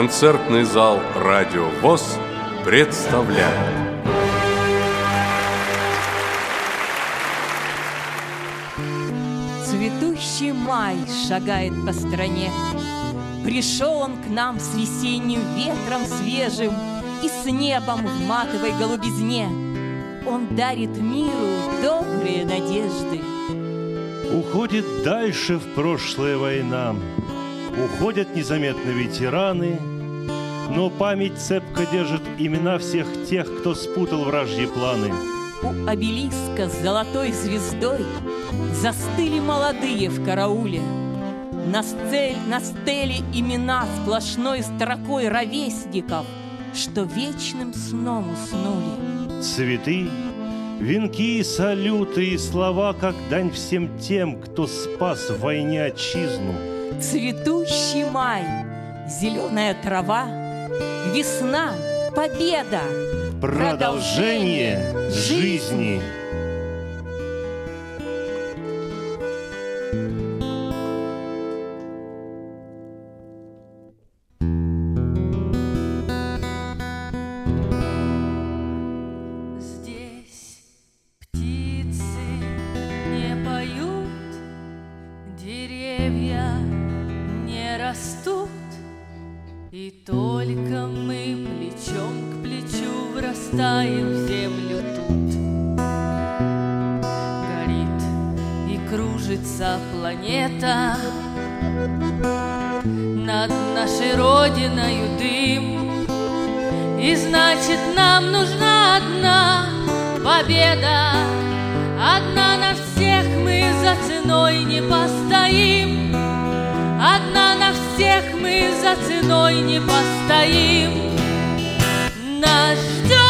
Концертный зал «Радио ВОЗ» представляет. Цветущий май шагает по стране. Пришел он к нам с весенним ветром свежим И с небом в матовой голубизне. Он дарит миру добрые надежды. Уходит дальше в прошлое война Уходят незаметно ветераны Но память цепко держит имена всех тех, кто спутал вражьи планы У обелиска с золотой звездой Застыли молодые в карауле на, стель, на стеле имена сплошной строкой ровесников, Что вечным сном уснули. Цветы, венки, салюты и слова, Как дань всем тем, кто спас в войне отчизну. Цветущий май, зеленая трава, Весна, победа, Продолжение, продолжение жизни. жизни. Нам нужна одна победа, одна на всех мы за ценой не постоим, одна на всех мы за ценой не постоим. Нас ждет.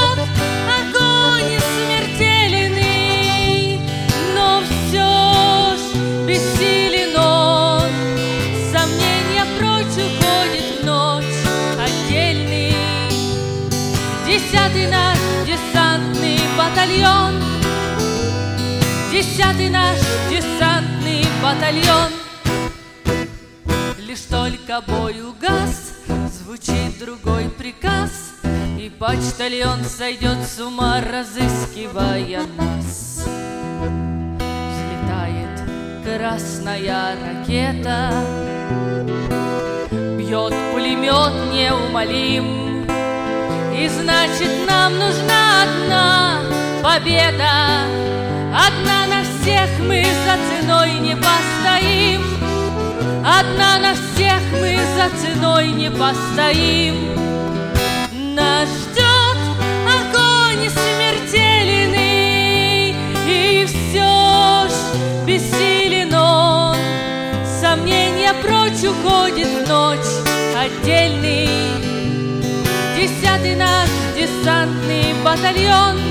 батальон, Десятый наш десантный батальон. Лишь только бой угас, звучит другой приказ, И почтальон сойдет с ума, разыскивая нас. Взлетает красная ракета, Бьет пулемет неумолим, и значит, нам нужна одна победа. Одна на всех мы за ценой не постоим. Одна на всех мы за ценой не постоим. Нас ждет огонь смертельный, и все ж бессилен он. Сомнения прочь уходит в ночь отдельный. Десятый наш десантный батальон —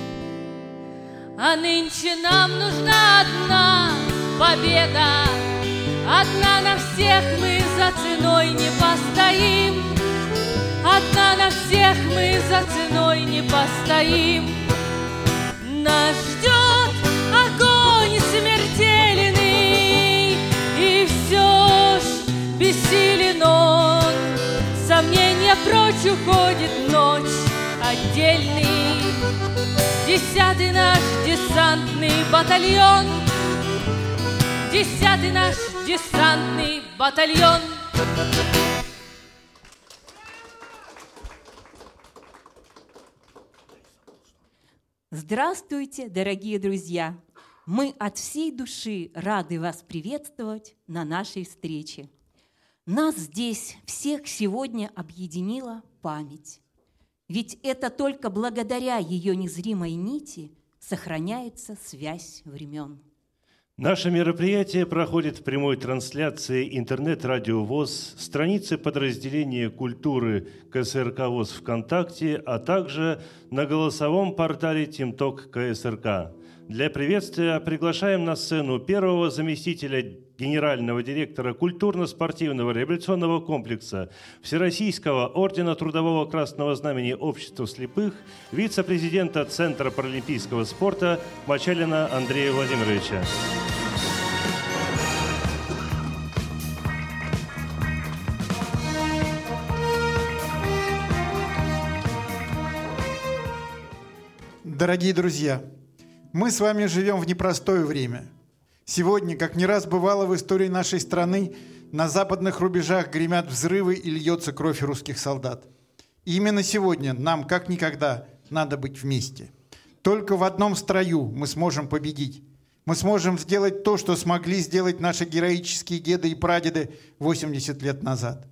А нынче нам нужна одна победа, Одна на всех мы за ценой не постоим, Одна на всех мы за ценой не постоим. Нас ждет огонь смертельный, И все ж бессилен он, Сомнения прочь уходит ночь, отдельный Десятый наш десантный батальон Десятый наш десантный батальон Здравствуйте, дорогие друзья! Мы от всей души рады вас приветствовать на нашей встрече. Нас здесь всех сегодня объединила память. Ведь это только благодаря ее незримой нити сохраняется связь времен. Наше мероприятие проходит в прямой трансляции интернет-радио ВОЗ, страницы подразделения культуры КСРК ВОЗ ВКонтакте, а также на голосовом портале Тимток КСРК. Для приветствия приглашаем на сцену первого заместителя генерального директора культурно-спортивного революционного комплекса Всероссийского ордена Трудового Красного Знамени Общества слепых, вице-президента Центра паралимпийского спорта Мачалина Андрея Владимировича. Дорогие друзья, мы с вами живем в непростое время. Сегодня, как не раз бывало в истории нашей страны, на западных рубежах гремят взрывы и льется кровь русских солдат. И именно сегодня нам, как никогда, надо быть вместе. Только в одном строю мы сможем победить. Мы сможем сделать то, что смогли сделать наши героические деды и прадеды 80 лет назад.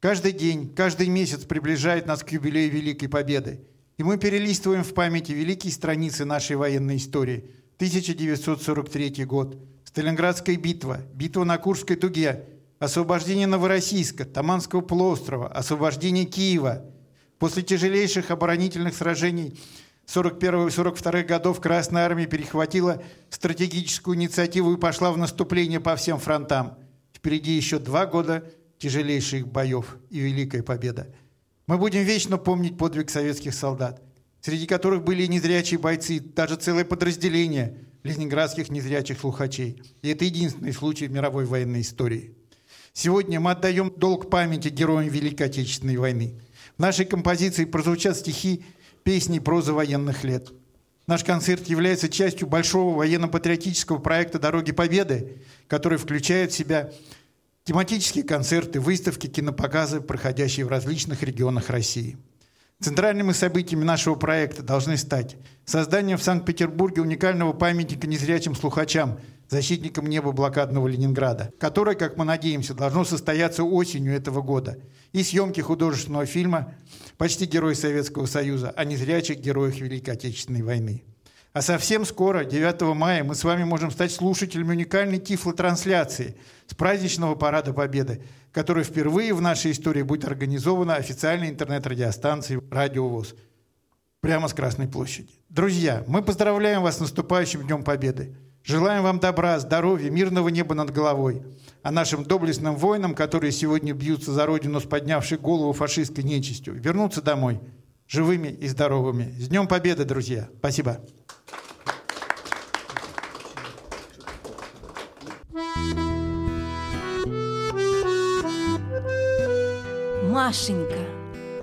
Каждый день, каждый месяц приближает нас к юбилею Великой Победы – и мы перелистываем в памяти великие страницы нашей военной истории. 1943 год, Сталинградская битва, битва на Курской дуге, освобождение Новороссийска, Таманского полуострова, освобождение Киева. После тяжелейших оборонительных сражений 41 и 42 годов Красная Армия перехватила стратегическую инициативу и пошла в наступление по всем фронтам. Впереди еще два года тяжелейших боев и великая победа – мы будем вечно помнить подвиг советских солдат, среди которых были незрячие бойцы, даже целое подразделение ленинградских незрячих слухачей. И это единственный случай в мировой военной истории. Сегодня мы отдаем долг памяти героям Великой Отечественной войны. В нашей композиции прозвучат стихи, песни и проза военных лет. Наш концерт является частью большого военно-патриотического проекта «Дороги Победы», который включает в себя тематические концерты, выставки, кинопоказы, проходящие в различных регионах России. Центральными событиями нашего проекта должны стать создание в Санкт-Петербурге уникального памятника незрячим слухачам, защитникам неба блокадного Ленинграда, которое, как мы надеемся, должно состояться осенью этого года, и съемки художественного фильма «Почти герой Советского Союза» о незрячих героях Великой Отечественной войны. А совсем скоро, 9 мая, мы с вами можем стать слушателями уникальной тифлотрансляции с праздничного Парада Победы, которая впервые в нашей истории будет организована официальной интернет-радиостанцией «Радио ВОЗ» прямо с Красной площади. Друзья, мы поздравляем вас с наступающим Днем Победы. Желаем вам добра, здоровья, мирного неба над головой. А нашим доблестным воинам, которые сегодня бьются за родину с поднявшей голову фашистской нечистью, вернуться домой живыми и здоровыми. С Днем Победы, друзья! Спасибо! Машенька,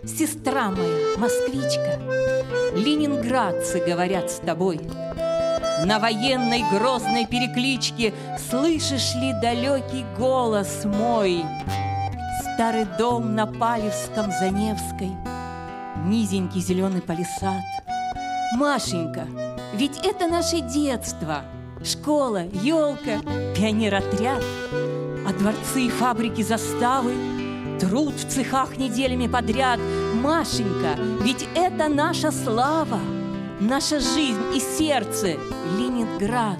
сестра моя, москвичка, Ленинградцы говорят с тобой. На военной грозной перекличке Слышишь ли далекий голос мой? Старый дом на Палевском за Невской, Низенький зеленый палисад. Машенька, ведь это наше детство, Школа, елка, пионер-отряд, А дворцы и фабрики заставы — Труд в цехах неделями подряд. Машенька, ведь это наша слава, Наша жизнь и сердце — Ленинград.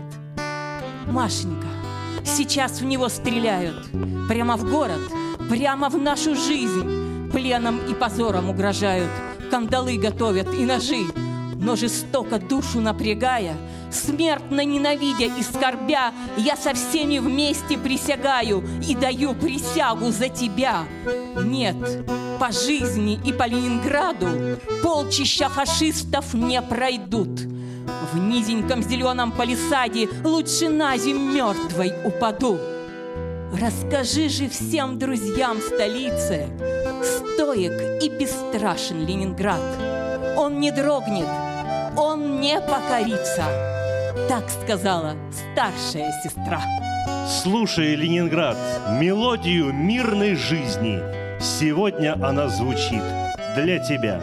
Машенька, сейчас в него стреляют. Прямо в город, прямо в нашу жизнь. Пленом и позором угрожают. Кандалы готовят и ножи. Но жестоко душу напрягая — Смертно ненавидя и скорбя, Я со всеми вместе присягаю И даю присягу за тебя. Нет, по жизни и по Ленинграду Полчища фашистов не пройдут. В низеньком зеленом палисаде Лучше на зим мертвой упаду. Расскажи же всем друзьям столицы, Стоек и бесстрашен Ленинград. Он не дрогнет, он не покорится. Так сказала старшая сестра. Слушай, Ленинград, мелодию мирной жизни. Сегодня она звучит для тебя.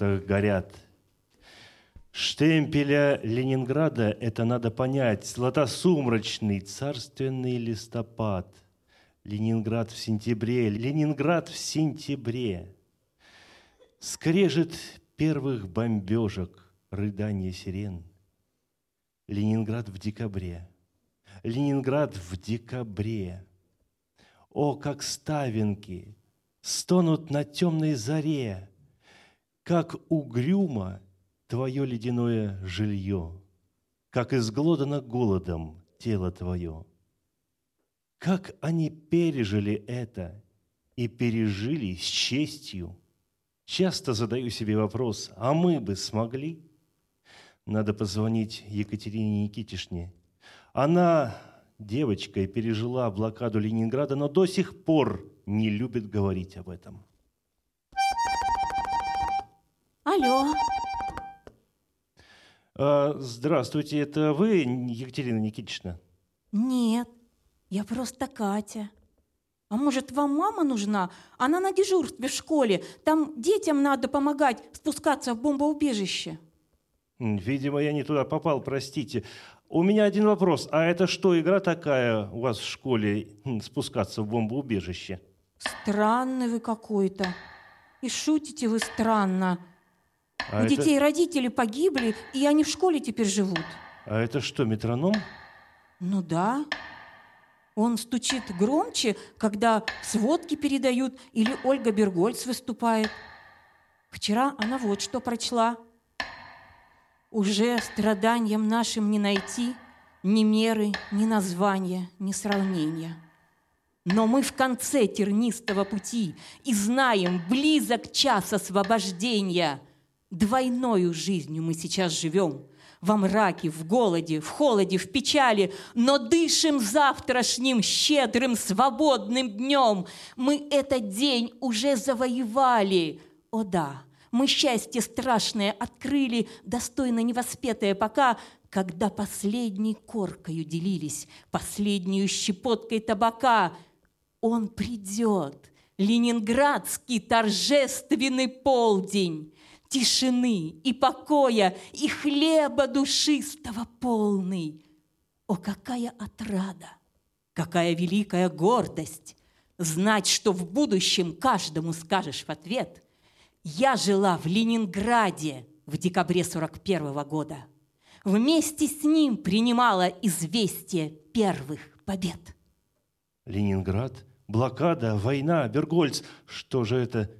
На конвертах горят. Штемпеля Ленинграда – это надо понять. Златосумрачный, царственный листопад. Ленинград в сентябре, Ленинград в сентябре. Скрежет первых бомбежек, рыдание сирен. Ленинград в декабре. Ленинград в декабре. О, как ставинки стонут на темной заре, Как угрюмо твое ледяное жилье, Как изглодано голодом тело твое. Как они пережили это и пережили с честью. Часто задаю себе вопрос, а мы бы смогли? Надо позвонить Екатерине Никитишне. Она девочкой пережила блокаду Ленинграда, но до сих пор не любит говорить об этом. Алло, А, здравствуйте, это вы, Екатерина Никитична? нет, я просто Катя. А может, вам мама нужна? Она на дежурстве в школе. Там детям надо помогать спускаться в бомбоубежище. Видимо, я не туда попал, простите. У меня один вопрос. А это что, игра такая у вас в школе, м, спускаться в бомбоубежище? Странный вы какой-то. И шутите вы странно. А У это, детей родители погибли, и они в школе теперь живут. а это что, метроном? Ну да. Он стучит громче, когда сводки передают или Ольга Бергольц выступает. Вчера она вот что прочла. Уже страданиям нашим не найти ни меры, ни названия, ни сравнения. Но мы в конце тернистого пути и знаем, близок час освобождения. Двойною жизнью мы сейчас живем. Во мраке, в голоде, в холоде, в печали, но дышим завтрашним щедрым свободным днем. Мы этот день уже завоевали. О да, мы счастье страшное открыли, достойно невоспетое пока, когда последней коркою делились, последнюю щепоткой табака. Он придет, ленинградский торжественный полдень, тишины и покоя, и хлеба душистого полный. О, какая отрада, какая великая гордость знать, что в будущем каждому скажешь в ответ «Я жила в Ленинграде в декабре 41 года. Вместе с ним принимала известие первых побед». Ленинград, блокада, война, Бергольц. Что же это?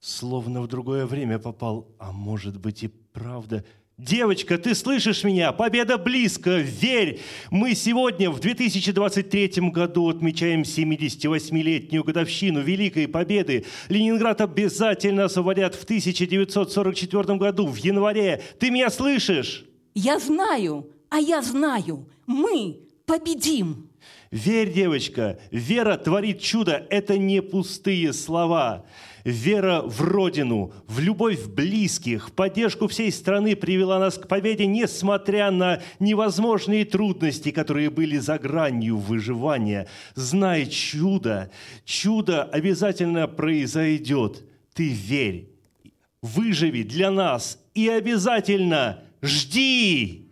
Словно в другое время попал. А может быть и правда. Девочка, ты слышишь меня? Победа близко, верь! Мы сегодня, в 2023 году, отмечаем 78-летнюю годовщину Великой Победы. Ленинград обязательно освободят в 1944 году, в январе. Ты меня слышишь? Я знаю, а я знаю, мы победим. Верь, девочка, вера творит чудо. Это не пустые слова. Вера в Родину, в любовь близких, в поддержку всей страны привела нас к победе, несмотря на невозможные трудности, которые были за гранью выживания. Знай чудо, чудо обязательно произойдет. Ты верь, выживи для нас и обязательно жди.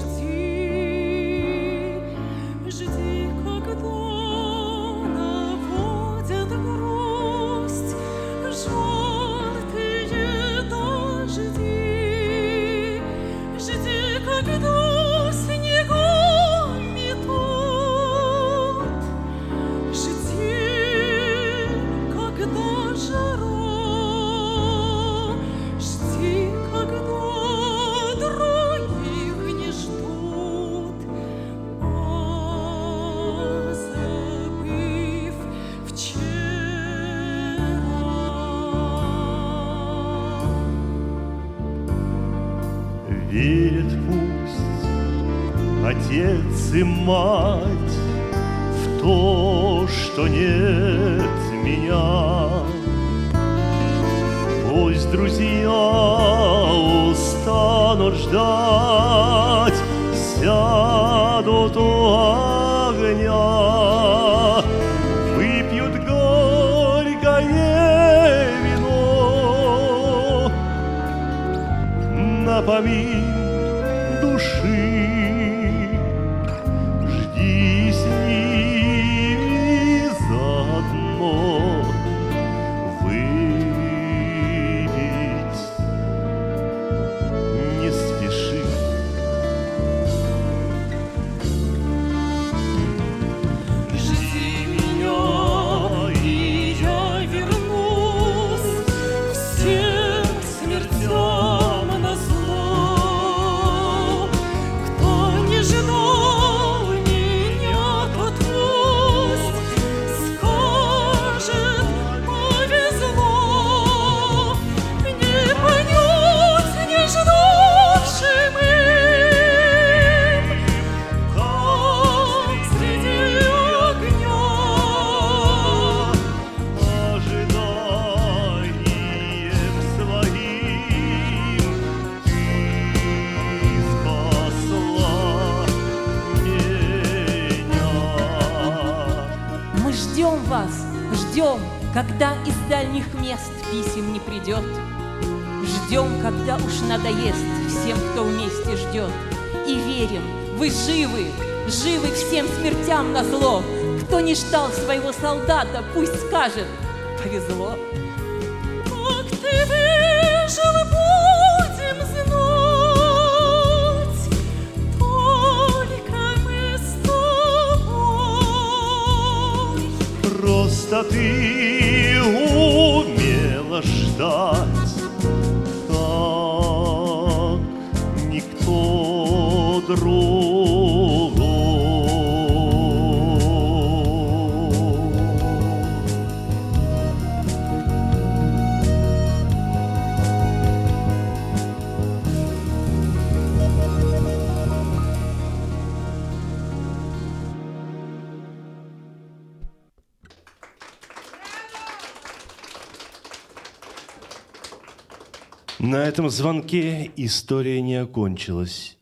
should see Верят уж надоест всем, кто вместе ждет. И верим, вы живы, живы всем смертям на зло. Кто не ждал своего солдата, пусть скажет, повезло. Как ты выжил, будем знать, только мы с тобой. Просто ты умела ждать, другой. На этом звонке история не окончилась.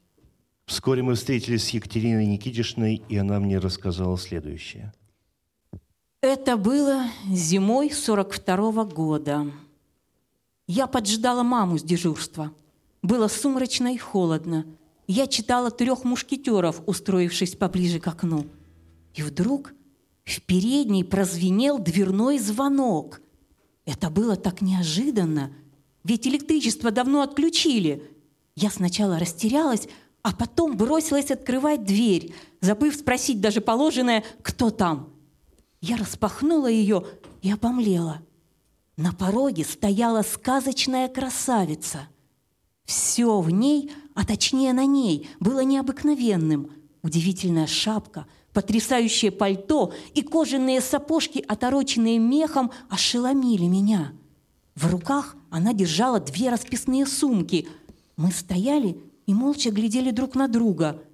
Вскоре мы встретились с Екатериной Никитишной, и она мне рассказала следующее. Это было зимой 42 года. Я поджидала маму с дежурства. Было сумрачно и холодно. Я читала трех мушкетеров, устроившись поближе к окну. И вдруг в передней прозвенел дверной звонок. Это было так неожиданно, ведь электричество давно отключили. Я сначала растерялась, а потом бросилась открывать дверь, забыв спросить даже положенное «Кто там?». Я распахнула ее и обомлела. На пороге стояла сказочная красавица. Все в ней, а точнее на ней, было необыкновенным. Удивительная шапка, потрясающее пальто и кожаные сапожки, отороченные мехом, ошеломили меня. В руках она держала две расписные сумки. Мы стояли и молча глядели друг на друга.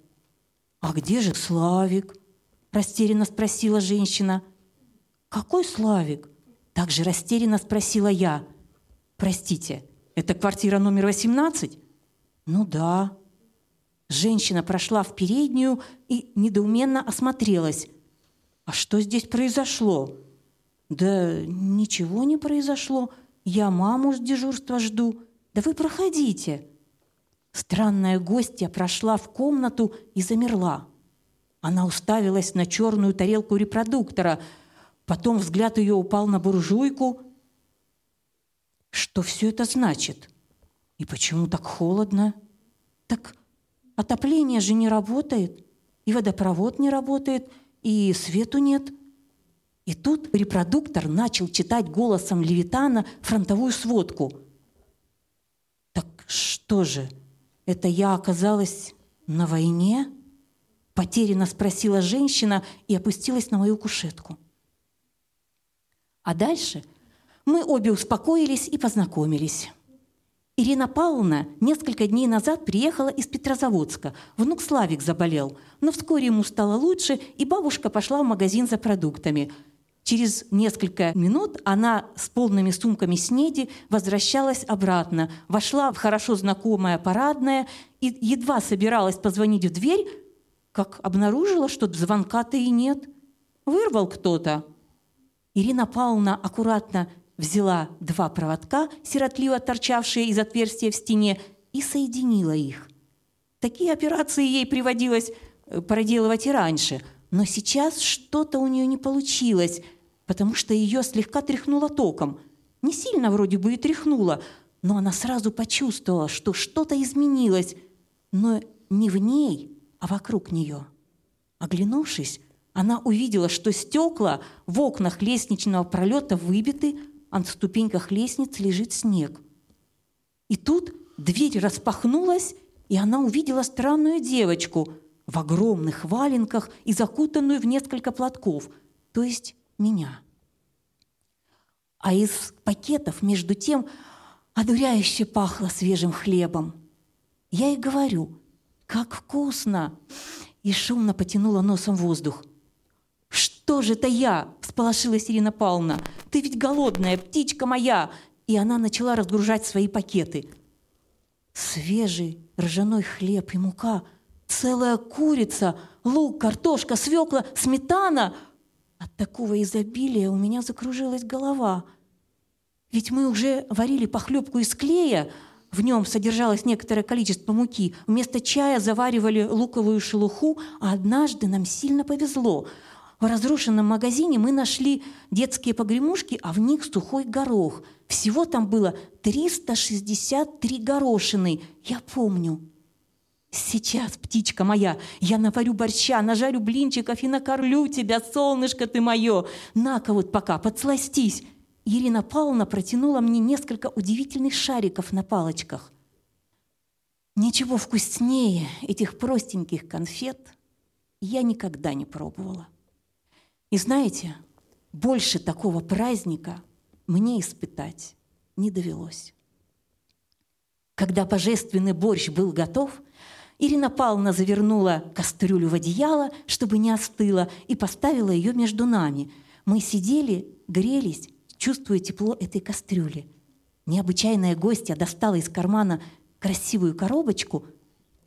«А где же Славик?» – растерянно спросила женщина. «Какой Славик?» – также растерянно спросила я. «Простите, это квартира номер 18?» «Ну да». Женщина прошла в переднюю и недоуменно осмотрелась. «А что здесь произошло?» «Да ничего не произошло. Я маму с дежурства жду. Да вы проходите». Странная гостья прошла в комнату и замерла. Она уставилась на черную тарелку репродуктора. Потом взгляд ее упал на буржуйку. Что все это значит? И почему так холодно? Так отопление же не работает, и водопровод не работает, и свету нет. И тут репродуктор начал читать голосом Левитана фронтовую сводку. Так что же, это я оказалась на войне? Потерянно спросила женщина и опустилась на мою кушетку. А дальше мы обе успокоились и познакомились. Ирина Павловна несколько дней назад приехала из Петрозаводска. Внук Славик заболел, но вскоре ему стало лучше, и бабушка пошла в магазин за продуктами. Через несколько минут она с полными сумками снеди возвращалась обратно, вошла в хорошо знакомое парадное и едва собиралась позвонить в дверь, как обнаружила, что звонка-то и нет. Вырвал кто-то. Ирина Павловна аккуратно взяла два проводка, сиротливо торчавшие из отверстия в стене, и соединила их. Такие операции ей приводилось э, проделывать и раньше, но сейчас что-то у нее не получилось, потому что ее слегка тряхнуло током. Не сильно вроде бы и тряхнуло, но она сразу почувствовала, что что-то изменилось, но не в ней, а вокруг нее. Оглянувшись, она увидела, что стекла в окнах лестничного пролета выбиты, а на ступеньках лестницы лежит снег. И тут дверь распахнулась, и она увидела странную девочку в огромных валенках и закутанную в несколько платков, то есть меня. А из пакетов, между тем, одуряюще пахло свежим хлебом. Я и говорю, как вкусно! И шумно потянула носом воздух – «Что же это я?» – всполошилась Ирина Павловна. «Ты ведь голодная, птичка моя!» И она начала разгружать свои пакеты. Свежий ржаной хлеб и мука, целая курица, лук, картошка, свекла, сметана. От такого изобилия у меня закружилась голова. Ведь мы уже варили похлебку из клея, в нем содержалось некоторое количество муки. Вместо чая заваривали луковую шелуху, а однажды нам сильно повезло – в разрушенном магазине мы нашли детские погремушки, а в них сухой горох. Всего там было 363 горошины. Я помню. Сейчас, птичка моя, я наварю борща, нажарю блинчиков и накормлю тебя, солнышко ты мое. На-ка вот пока, подсластись. Ирина Павловна протянула мне несколько удивительных шариков на палочках. Ничего вкуснее этих простеньких конфет я никогда не пробовала. И знаете, больше такого праздника мне испытать не довелось. Когда божественный борщ был готов, Ирина Павловна завернула кастрюлю в одеяло, чтобы не остыла, и поставила ее между нами. Мы сидели, грелись, чувствуя тепло этой кастрюли. Необычайная гостья достала из кармана красивую коробочку,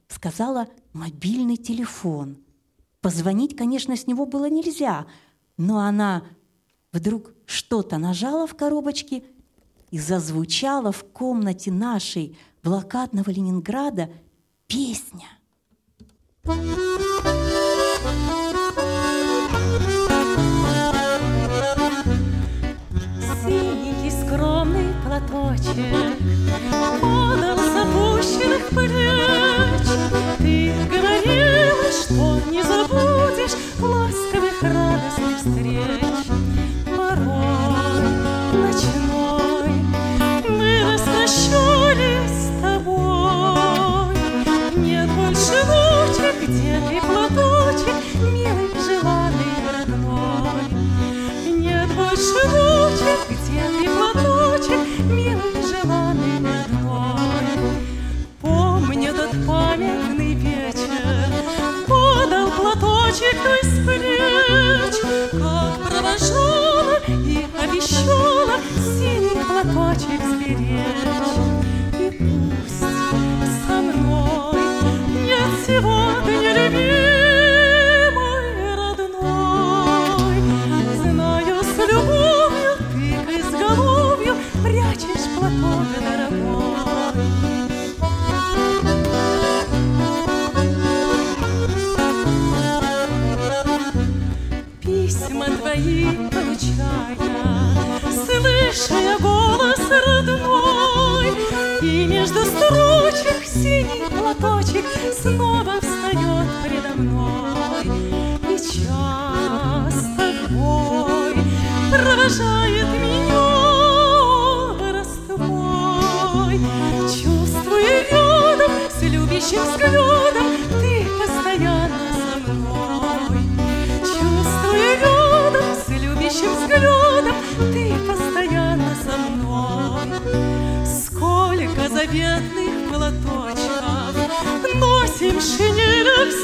сказала «мобильный телефон». Позвонить, конечно, с него было нельзя – но она вдруг что-то нажала в коробочке и зазвучала в комнате нашей блокадного Ленинграда песня. Синенький скромный платочек Подал с опущенных плеч Ты говорила, что не забудешь Ласковых радостных встреч Нет больше ночи,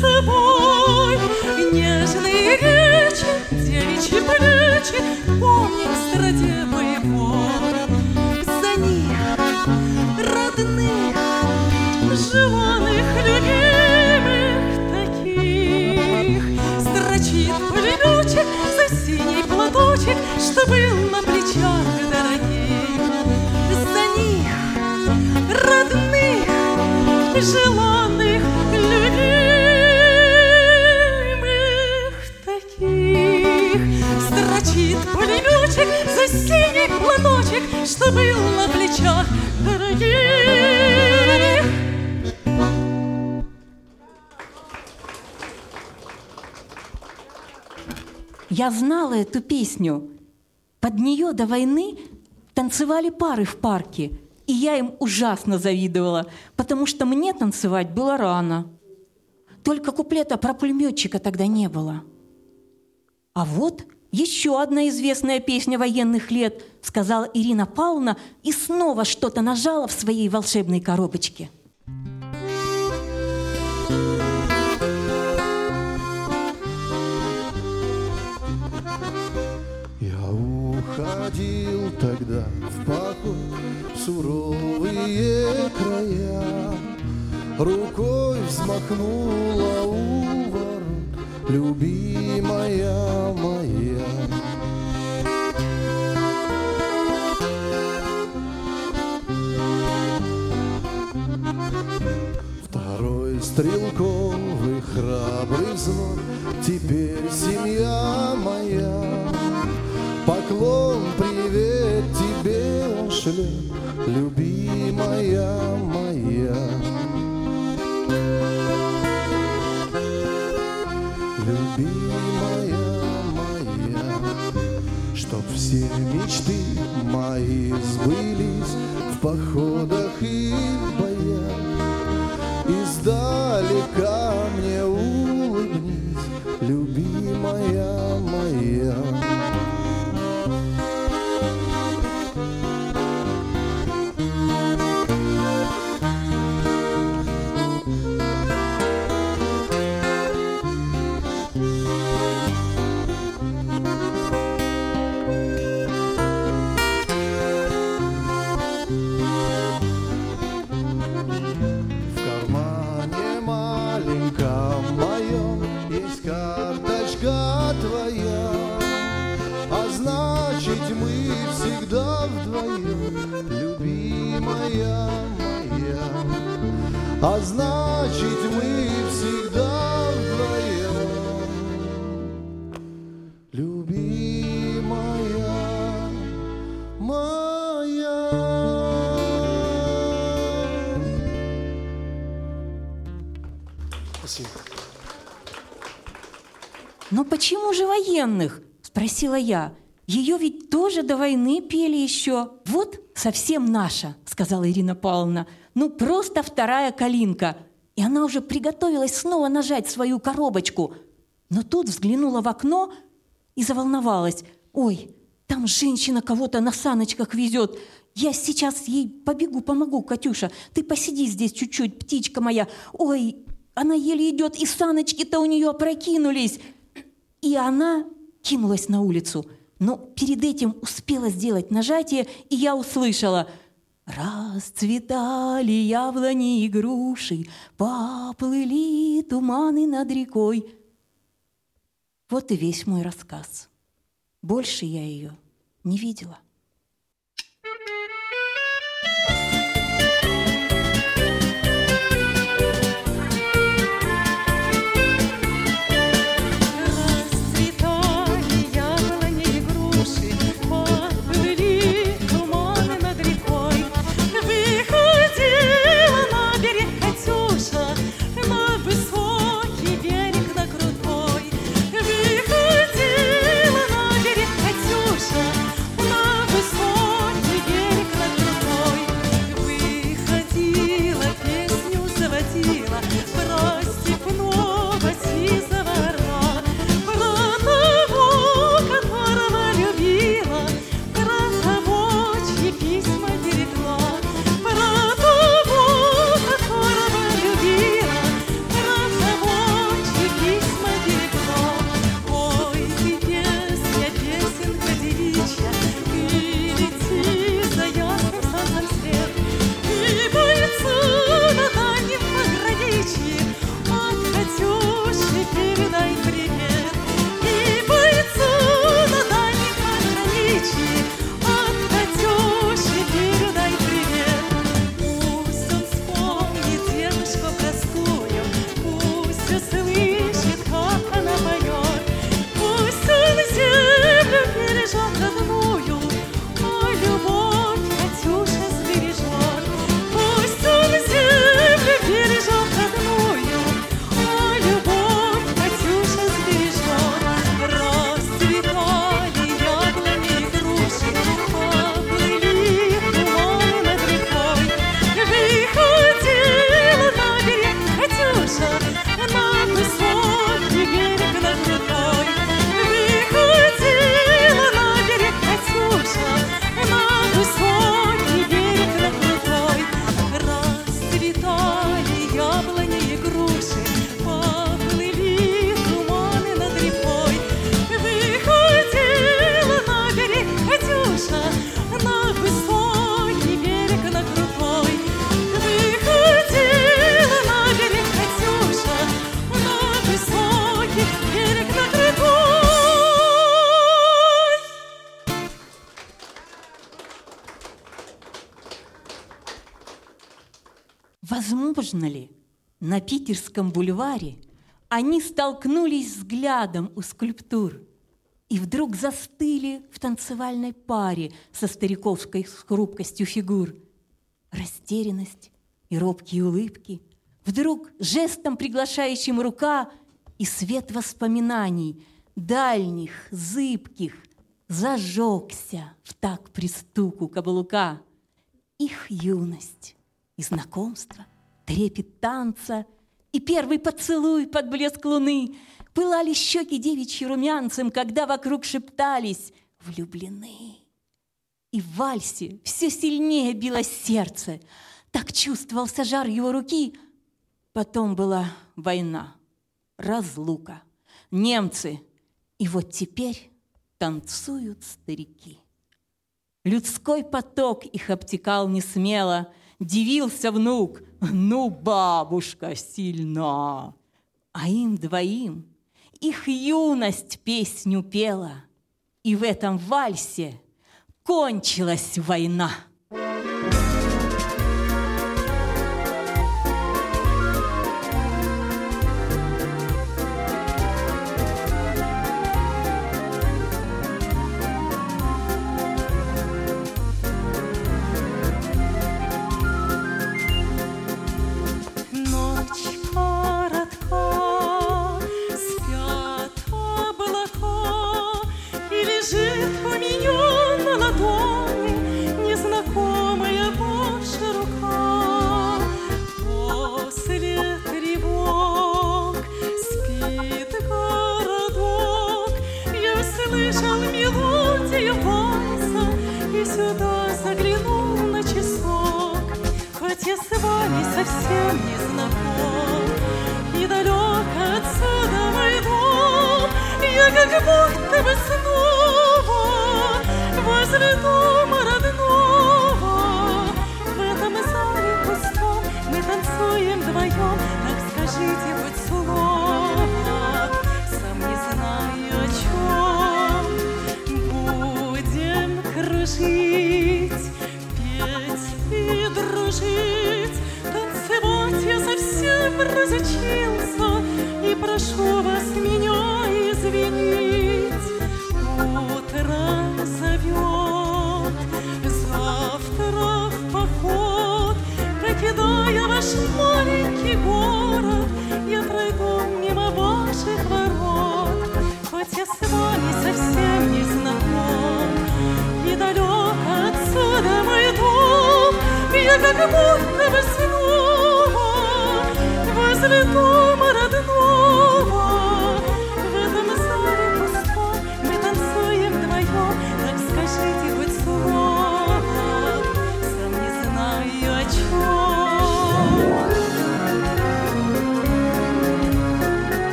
собой. Нежные речи, девичьи плечи Помним страде боевой За них, родных, желанных, любимых таких. Строчит пулеметчик за синий платочек Что был на плечах дорогих. За них, родных, желанных, пулеметчик за синий платочек, что был на плечах дорогих. Я знала эту песню. Под нее до войны танцевали пары в парке, и я им ужасно завидовала, потому что мне танцевать было рано. Только куплета про пулеметчика тогда не было. А вот еще одна известная песня военных лет, сказала Ирина Павловна и снова что-то нажала в своей волшебной коробочке. Я уходил тогда в поход в суровые края, Рукой взмахнула у ворот любимая моя. Стрелковый храбрый взвод, Теперь семья моя. Поклон, привет тебе шлет, любимая моя. Любимая моя, Чтоб все мечты мои сбылись В походах и в. Издалека военных?» – спросила я. «Ее ведь тоже до войны пели еще». «Вот совсем наша», – сказала Ирина Павловна. «Ну, просто вторая калинка». И она уже приготовилась снова нажать свою коробочку. Но тут взглянула в окно и заволновалась. «Ой, там женщина кого-то на саночках везет. Я сейчас ей побегу, помогу, Катюша. Ты посиди здесь чуть-чуть, птичка моя. Ой, она еле идет, и саночки-то у нее опрокинулись». И она кинулась на улицу. Но перед этим успела сделать нажатие, и я услышала «Расцветали яблони и груши, поплыли туманы над рекой». Вот и весь мой рассказ. Больше я ее не видела. Возможно ли на Питерском бульваре они столкнулись взглядом у скульптур и вдруг застыли в танцевальной паре со стариковской хрупкостью фигур? Растерянность и робкие улыбки, вдруг жестом приглашающим рука и свет воспоминаний, дальних, зыбких, зажегся в так пристуку каблука. Их юность и знакомство, трепет танца и первый поцелуй под блеск луны пылали щеки девичьи румянцем, когда вокруг шептались «влюблены». И в вальсе все сильнее билось сердце. Так чувствовался жар его руки. Потом была война, разлука, немцы. И вот теперь танцуют старики. Людской поток их обтекал не смело, Дивился внук, ну, бабушка сильна. А им двоим их юность песню пела, И в этом вальсе кончилась война.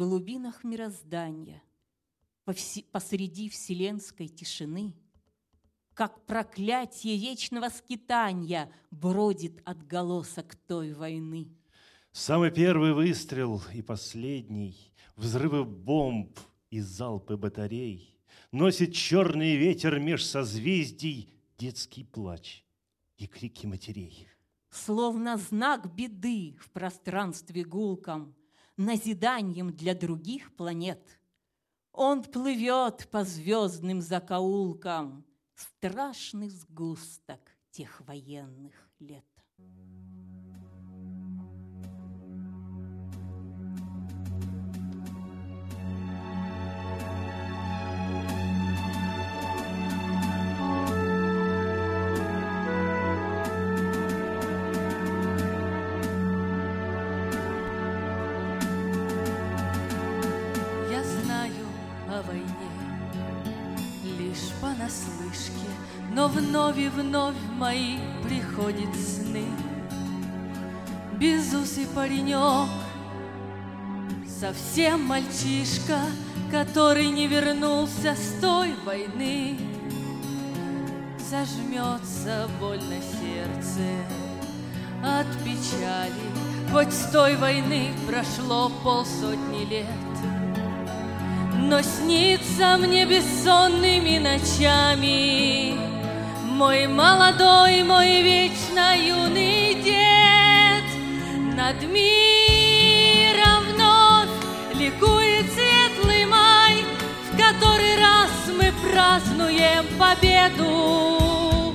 Глубинах мироздания, посреди вселенской тишины, как проклятие вечного скитания бродит отголосок той войны. Самый первый выстрел и последний, взрывы бомб и залпы батарей, носит черный ветер меж созвездий детский плач и крики матерей. Словно знак беды в пространстве гулком, назиданием для других планет. Он плывет по звездным закоулкам, страшный сгусток тех военных лет. Вновь и вновь мои приходят сны. Безусый паренек, совсем мальчишка, который не вернулся с той войны. Зажмется больно сердце от печали, Хоть с той войны прошло полсотни лет. Но снится мне бессонными ночами Мой молодой, мой вечно юный дед. Над миром вновь ликует светлый май В который раз мы празднуем победу.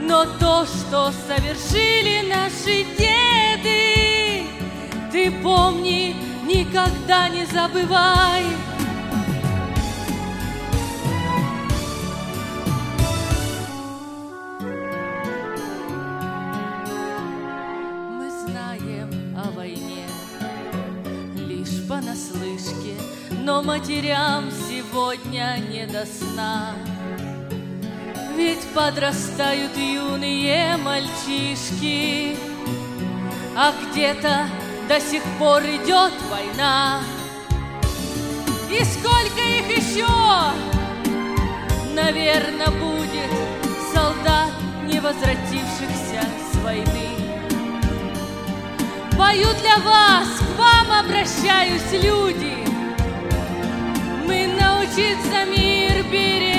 Но то, что совершили наши деды Ты помни, никогда не забывай матерям сегодня не до сна. Ведь подрастают юные мальчишки, а где-то до сих пор идет война. И сколько их еще, наверное, будет солдат, не возвратившихся с войны. Пою для вас, к вам обращаюсь, люди. Мы научиться мир беречь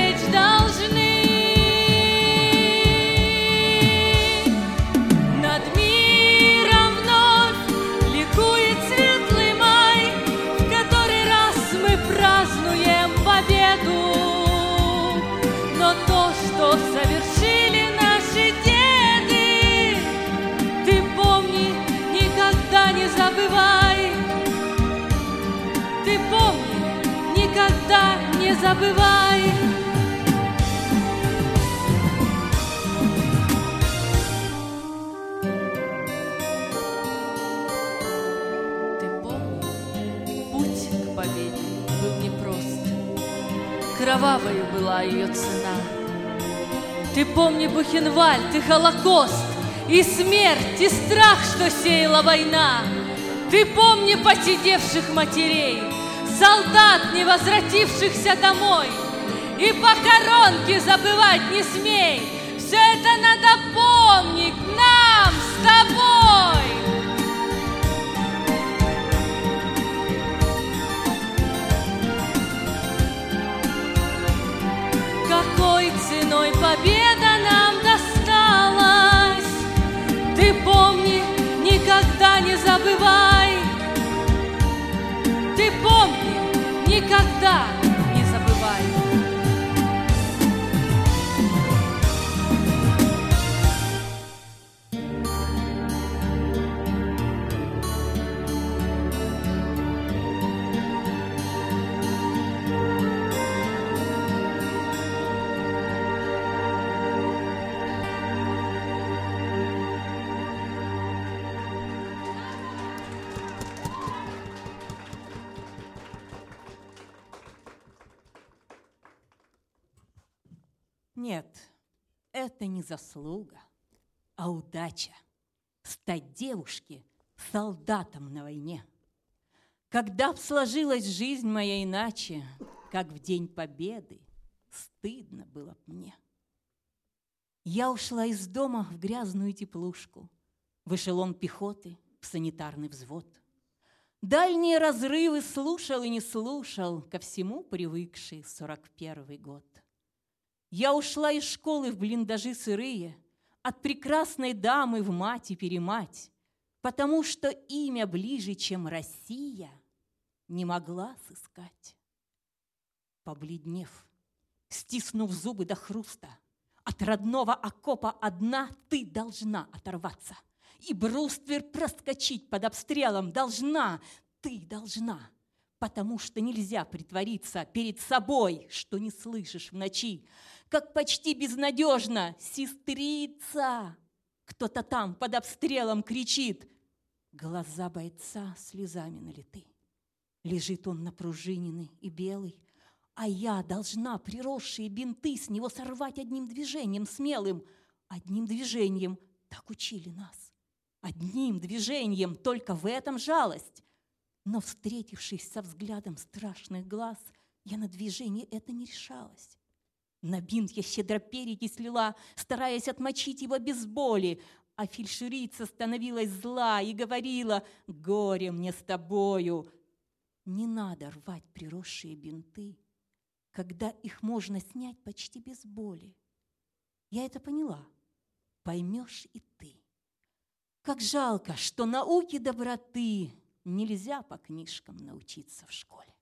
забывай. Ты помни, путь к победе был непрост. Кровавою была ее цена. Ты помни Бухенвальд и Холокост, И смерть, и страх, что сеяла война. Ты помни посидевших матерей, Солдат, не возвратившихся домой, И похоронки забывать не смей. Все это надо помнить нам с тобой. какой ценой победа нам досталась. Ты помни, никогда не забывай. Ты помни, никогда это не заслуга, а удача стать девушке солдатом на войне. Когда б сложилась жизнь моя иначе, как в день победы, стыдно было б мне. Я ушла из дома в грязную теплушку, в эшелон пехоты, в санитарный взвод. Дальние разрывы слушал и не слушал, ко всему привыкший сорок первый год. Я ушла из школы в блиндажи сырые, от прекрасной дамы в мать и перемать, потому что имя ближе, чем Россия, не могла сыскать. Побледнев, стиснув зубы до хруста, от родного окопа одна ты должна оторваться. И бруствер проскочить под обстрелом должна, ты должна, потому что нельзя притвориться перед собой, что не слышишь в ночи, как почти безнадежно, сестрица. Кто-то там под обстрелом кричит. Глаза бойца слезами налиты. Лежит он напружиненный и белый, А я должна приросшие бинты с него сорвать одним движением смелым. Одним движением, так учили нас. Одним движением, только в этом жалость. Но, встретившись со взглядом страшных глаз, я на движение это не решалась. На бинт я щедро переки слила, стараясь отмочить его без боли, а фельдшерица становилась зла и говорила, «Горе мне с тобою!» Не надо рвать приросшие бинты, когда их можно снять почти без боли. Я это поняла. Поймешь и ты. Как жалко, что науки доброты нельзя по книжкам научиться в школе.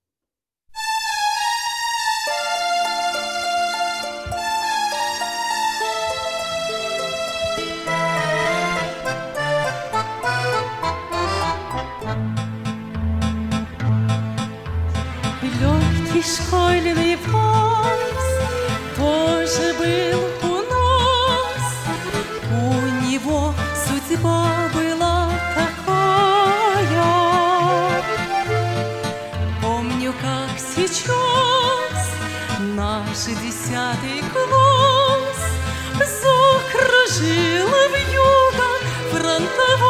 Легкий школьный вальс тоже был сейчас наш десятый класс закружила в фронтовая. Фронтовой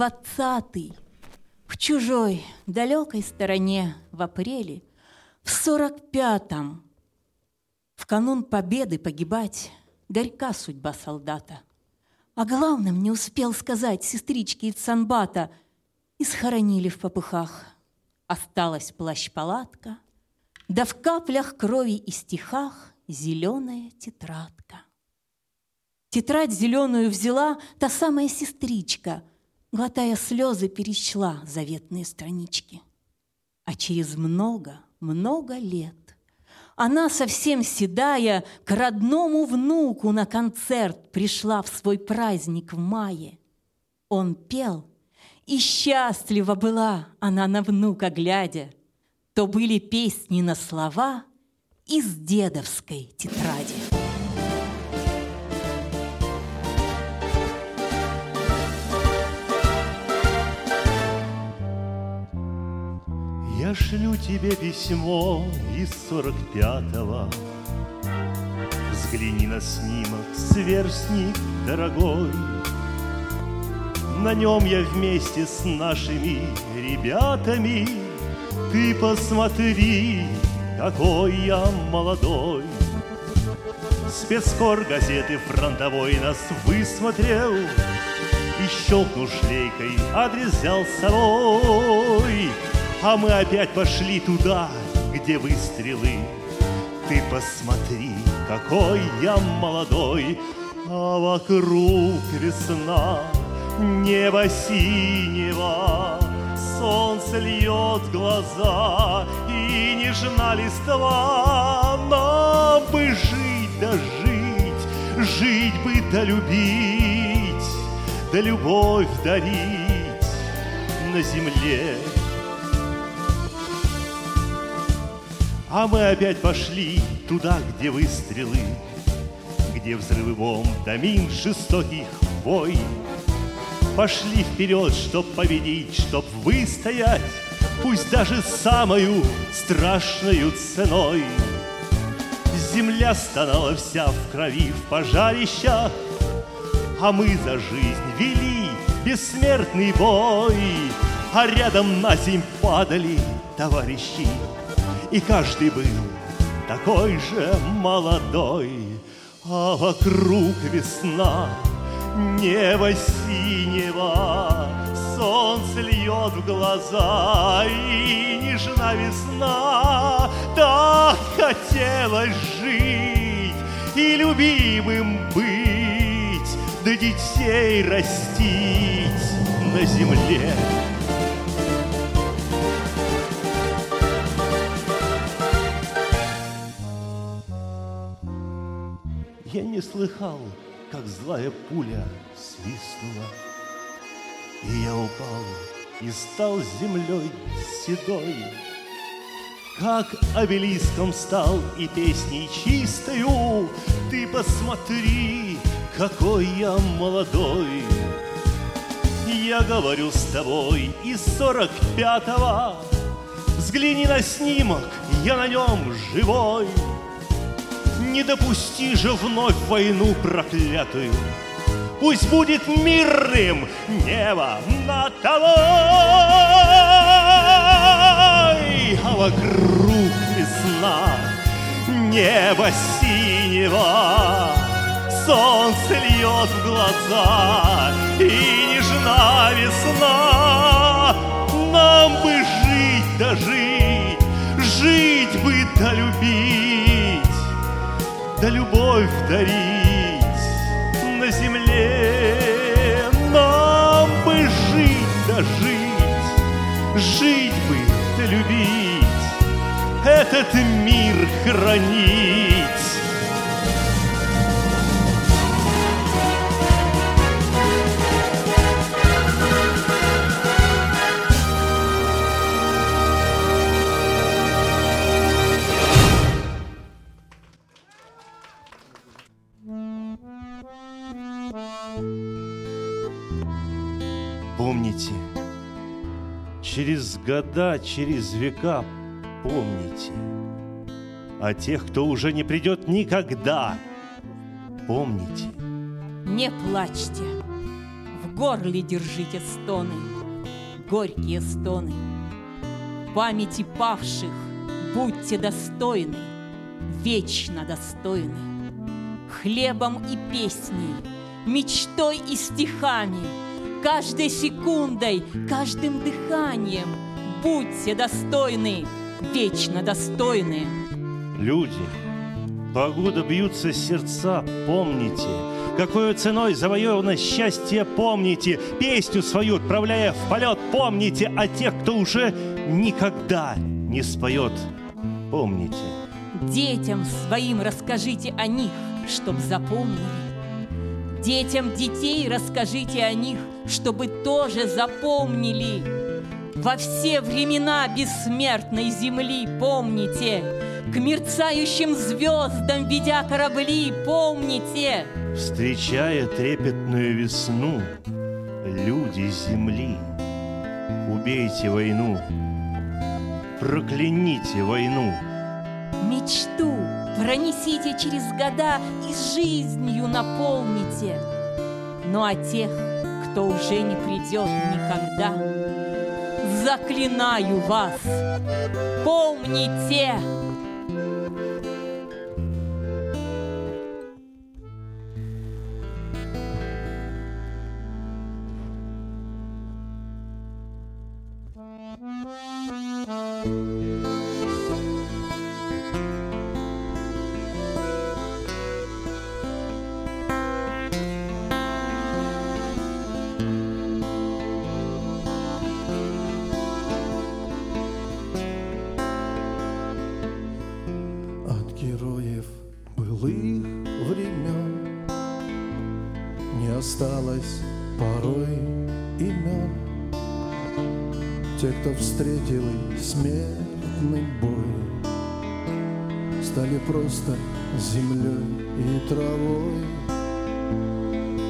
двадцатый в чужой далекой стороне в апреле, в сорок пятом. В канун победы погибать горька судьба солдата. А главным не успел сказать сестричке из Санбата и схоронили в попыхах. Осталась плащ-палатка, да в каплях крови и стихах зеленая тетрадка. Тетрадь зеленую взяла та самая сестричка, глотая слезы, перечла заветные странички. А через много, много лет она, совсем седая, к родному внуку на концерт пришла в свой праздник в мае. Он пел, и счастлива была она на внука глядя. То были песни на слова из дедовской тетради. Я шлю тебе письмо из сорок пятого. Взгляни на снимок, сверстник дорогой. На нем я вместе с нашими ребятами. Ты посмотри, какой я молодой. Спецкор газеты фронтовой нас высмотрел И щелкнул шлейкой, адрес взял с собой А мы опять пошли туда, где выстрелы. Ты посмотри, какой я молодой А вокруг весна, небо синего. Солнце льет глаза и нежна листва. Нам бы жить да жить, жить бы да любить Да любовь дарить на земле А мы опять пошли туда, где выстрелы Где взрывы бомб, домин жестоких войн Пошли вперед, чтоб победить, чтоб выстоять, Пусть даже самою страшною ценой. Земля стонала вся в крови в пожарищах, А мы за жизнь вели бессмертный бой, А рядом на земь падали товарищи, И каждый был такой же молодой, А вокруг весна — Небо синего, солнце льет в глаза, И нежна весна, так хотелось жить И любимым быть, да детей растить на земле. Я не слыхал, как злая пуля свистнула. И я упал и стал землей седой. Как обелиском стал и песней чистою, Ты посмотри, какой я молодой. Я говорю с тобой из сорок пятого, Взгляни на снимок, я на нем живой. Не допусти же вновь войну проклятую. Пусть будет мирным небо над тобой, А вокруг весна, небо синего, Солнце льет в глаза, и нежна весна. Нам бы жить да жить, жить бы да любить, да любовь дарить на земле. Нам бы жить да жить, жить бы да любить, этот мир хранить. Года, через века помните о тех, кто уже не придет никогда. Помните, Не плачьте, в горле держите стоны, горькие стоны. Памяти павших будьте достойны, вечно достойны. Хлебом и песней, мечтой и стихами, каждой секундой, каждым дыханием будьте достойны, вечно достойны. люди, погода бьются сердца, помните, какой ценой завоевано счастье, помните, песню свою отправляя в полет, помните о тех, кто уже никогда не споет, помните. Детям своим расскажите о них, чтоб запомнили. Детям детей расскажите о них, чтобы тоже запомнили. Во все времена бессмертной земли помните, К мерцающим звездам, ведя корабли, помните, Встречая трепетную весну, люди земли, убейте войну, прокляните войну. мечту пронесите через года и жизнью наполните. Ну а тех, кто уже не придет никогда, заклинаю вас, помните! Просто землей и травой.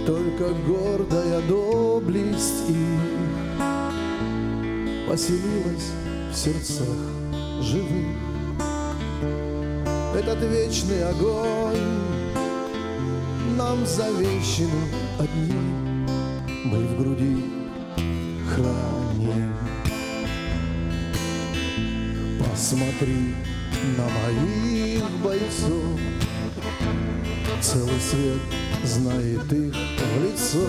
Только гордая доблесть их Поселилась в сердцах живых. Этот вечный огонь Нам завещен одним. Мы в груди храним. Посмотри на моих бойцов Целый свет знает их в лицо.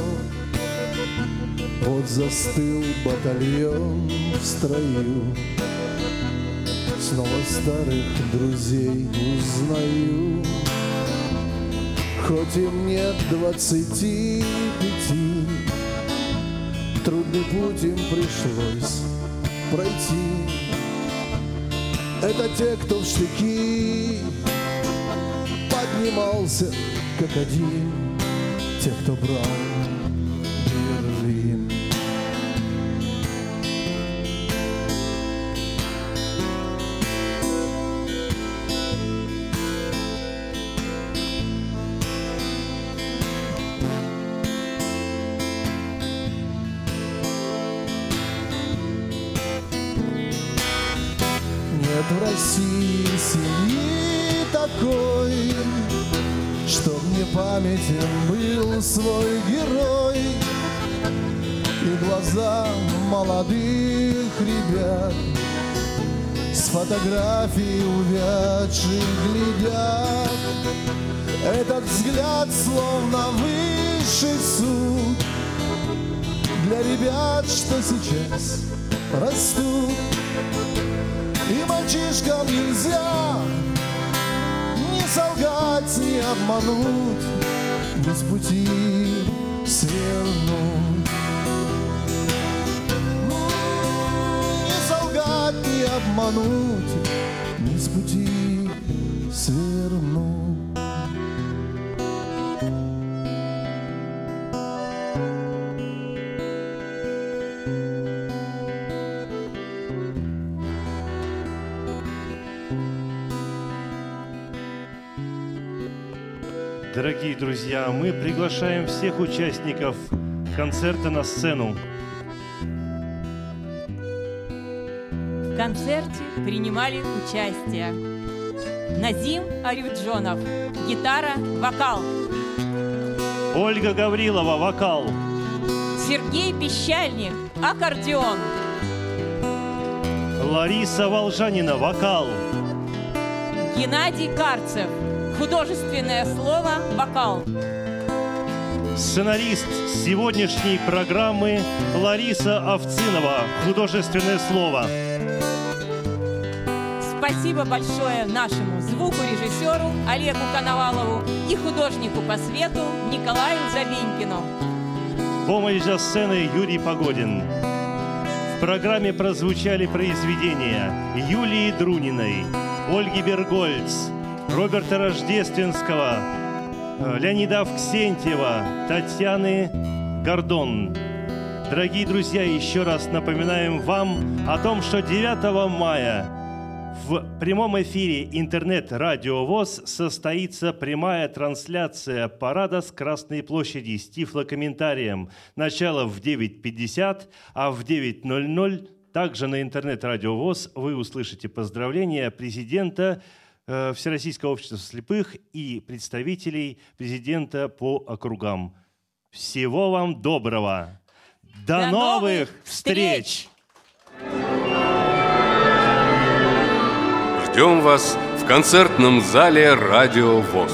Вот застыл батальон в строю Снова старых друзей узнаю. Хоть им нет двадцати пяти Трудный путь им пришлось пройти Это те, кто в штыки Поднимался как один. Те, кто брал С фотографий увядших глядят. Этот взгляд словно высший суд Для ребят, что сейчас растут. И мальчишкам нельзя Не солгать, не обмануть. С пути свернуть обмануть Не с пути свернуть Дорогие друзья, мы приглашаем всех участников концерта на сцену. Концерте принимали участие Назим Арюджонов, гитара, вокал, Ольга Гаврилова, вокал. Сергей Пещальник, аккордеон, Лариса Волжанина, вокал. Геннадий Карцев, художественное слово, вокал, Сценарист сегодняшней программы Лариса Овцинова, художественное слово. Спасибо большое нашему звукорежиссеру Олегу Коновалову и художнику по свету Николаю Забенькину. Помощь за сценой Юрий Погодин. В программе прозвучали произведения Юлии Друниной, Ольги Бергольц, Роберта Рождественского, э, Леонида Авксентьева, Татьяны Гордон. Дорогие друзья, еще раз напоминаем вам о том, что 9 мая В прямом эфире интернет-радио ВОЗ состоится прямая трансляция парада с Красной площади с тифлокомментарием. Начало в 9.50, а в 9.00 также на интернет-радио ВОЗ вы услышите поздравления президента э, Всероссийского общества слепых и представителей президента по округам. Всего вам доброго! До, До новых новых встреч! Ждем вас в концертном зале «Радио ВОЗ».